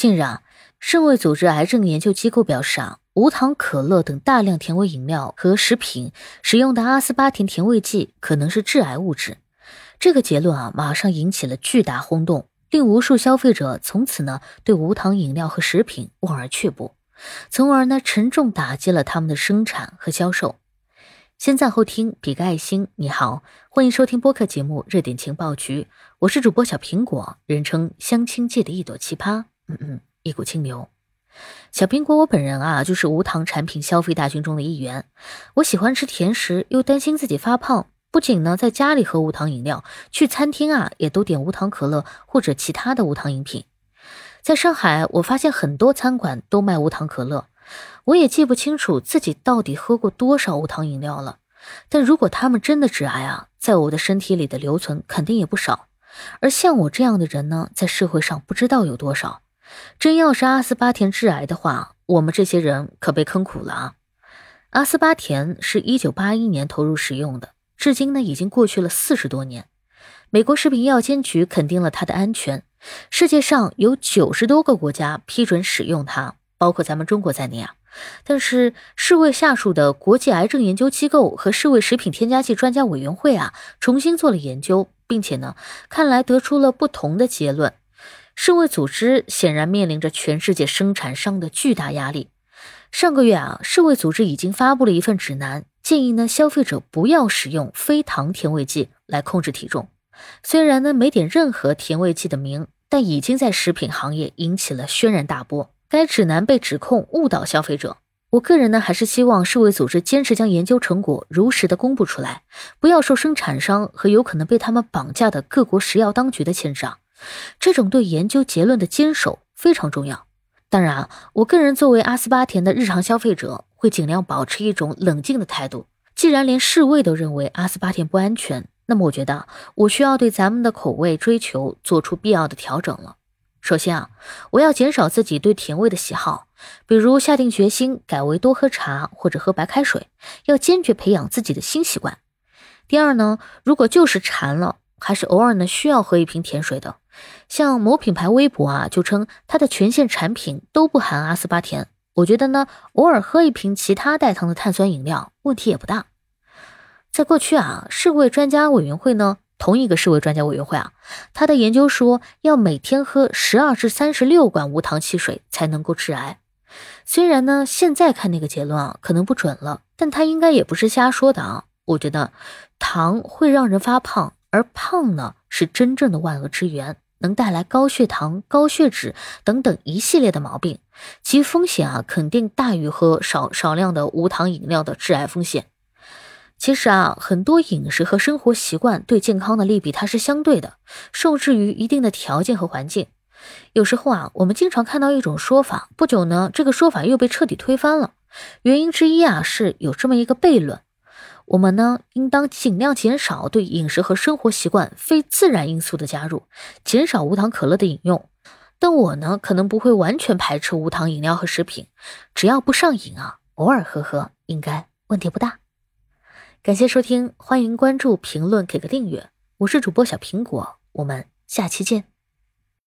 近日啊，世卫组织癌症研究机构表示啊，无糖可乐等大量甜味饮料和食品使用的阿斯巴甜甜味剂可能是致癌物质。这个结论啊，马上引起了巨大轰动，令无数消费者从此呢对无糖饮料和食品望而却步，从而呢沉重打击了他们的生产和销售。先赞后听，比个爱心。你好，欢迎收听播客节目《热点情报局》，我是主播小苹果，人称相亲界的一朵奇葩。嗯嗯，一股清流。小苹果，我本人啊，就是无糖产品消费大军中的一员。我喜欢吃甜食，又担心自己发胖，不仅呢在家里喝无糖饮料，去餐厅啊也都点无糖可乐或者其他的无糖饮品。在上海，我发现很多餐馆都卖无糖可乐，我也记不清楚自己到底喝过多少无糖饮料了。但如果他们真的致癌啊，在我的身体里的留存肯定也不少。而像我这样的人呢，在社会上不知道有多少。真要是阿斯巴甜致癌的话，我们这些人可被坑苦了啊！阿斯巴甜是一九八一年投入使用的，至今呢已经过去了四十多年。美国食品药监局肯定了它的安全，世界上有九十多个国家批准使用它，包括咱们中国在内啊。但是世卫下属的国际癌症研究机构和世卫食品添加剂专家委员会啊，重新做了研究，并且呢，看来得出了不同的结论。世卫组织显然面临着全世界生产商的巨大压力。上个月啊，世卫组织已经发布了一份指南，建议呢消费者不要使用非糖甜味剂来控制体重。虽然呢没点任何甜味剂的名，但已经在食品行业引起了轩然大波。该指南被指控误导消费者。我个人呢还是希望世卫组织坚持将研究成果如实的公布出来，不要受生产商和有可能被他们绑架的各国食药当局的牵制。这种对研究结论的坚守非常重要。当然，我个人作为阿斯巴甜的日常消费者，会尽量保持一种冷静的态度。既然连世卫都认为阿斯巴甜不安全，那么我觉得我需要对咱们的口味追求做出必要的调整了。首先啊，我要减少自己对甜味的喜好，比如下定决心改为多喝茶或者喝白开水，要坚决培养自己的新习惯。第二呢，如果就是馋了。还是偶尔呢需要喝一瓶甜水的，像某品牌微博啊就称它的全线产品都不含阿斯巴甜。我觉得呢，偶尔喝一瓶其他代糖的碳酸饮料问题也不大。在过去啊，世卫专家委员会呢，同一个世卫专家委员会啊，他的研究说要每天喝十二至三十六罐无糖汽水才能够致癌。虽然呢，现在看那个结论啊可能不准了，但他应该也不是瞎说的啊。我觉得糖会让人发胖。而胖呢，是真正的万恶之源，能带来高血糖、高血脂等等一系列的毛病，其风险啊，肯定大于喝少少量的无糖饮料的致癌风险。其实啊，很多饮食和生活习惯对健康的利弊它是相对的，受制于一定的条件和环境。有时候啊，我们经常看到一种说法，不久呢，这个说法又被彻底推翻了。原因之一啊，是有这么一个悖论。我们呢，应当尽量减少对饮食和生活习惯非自然因素的加入，减少无糖可乐的饮用。但我呢，可能不会完全排斥无糖饮料和食品，只要不上瘾啊，偶尔喝喝应该问题不大。感谢收听，欢迎关注、评论、给个订阅。我是主播小苹果，我们下期见。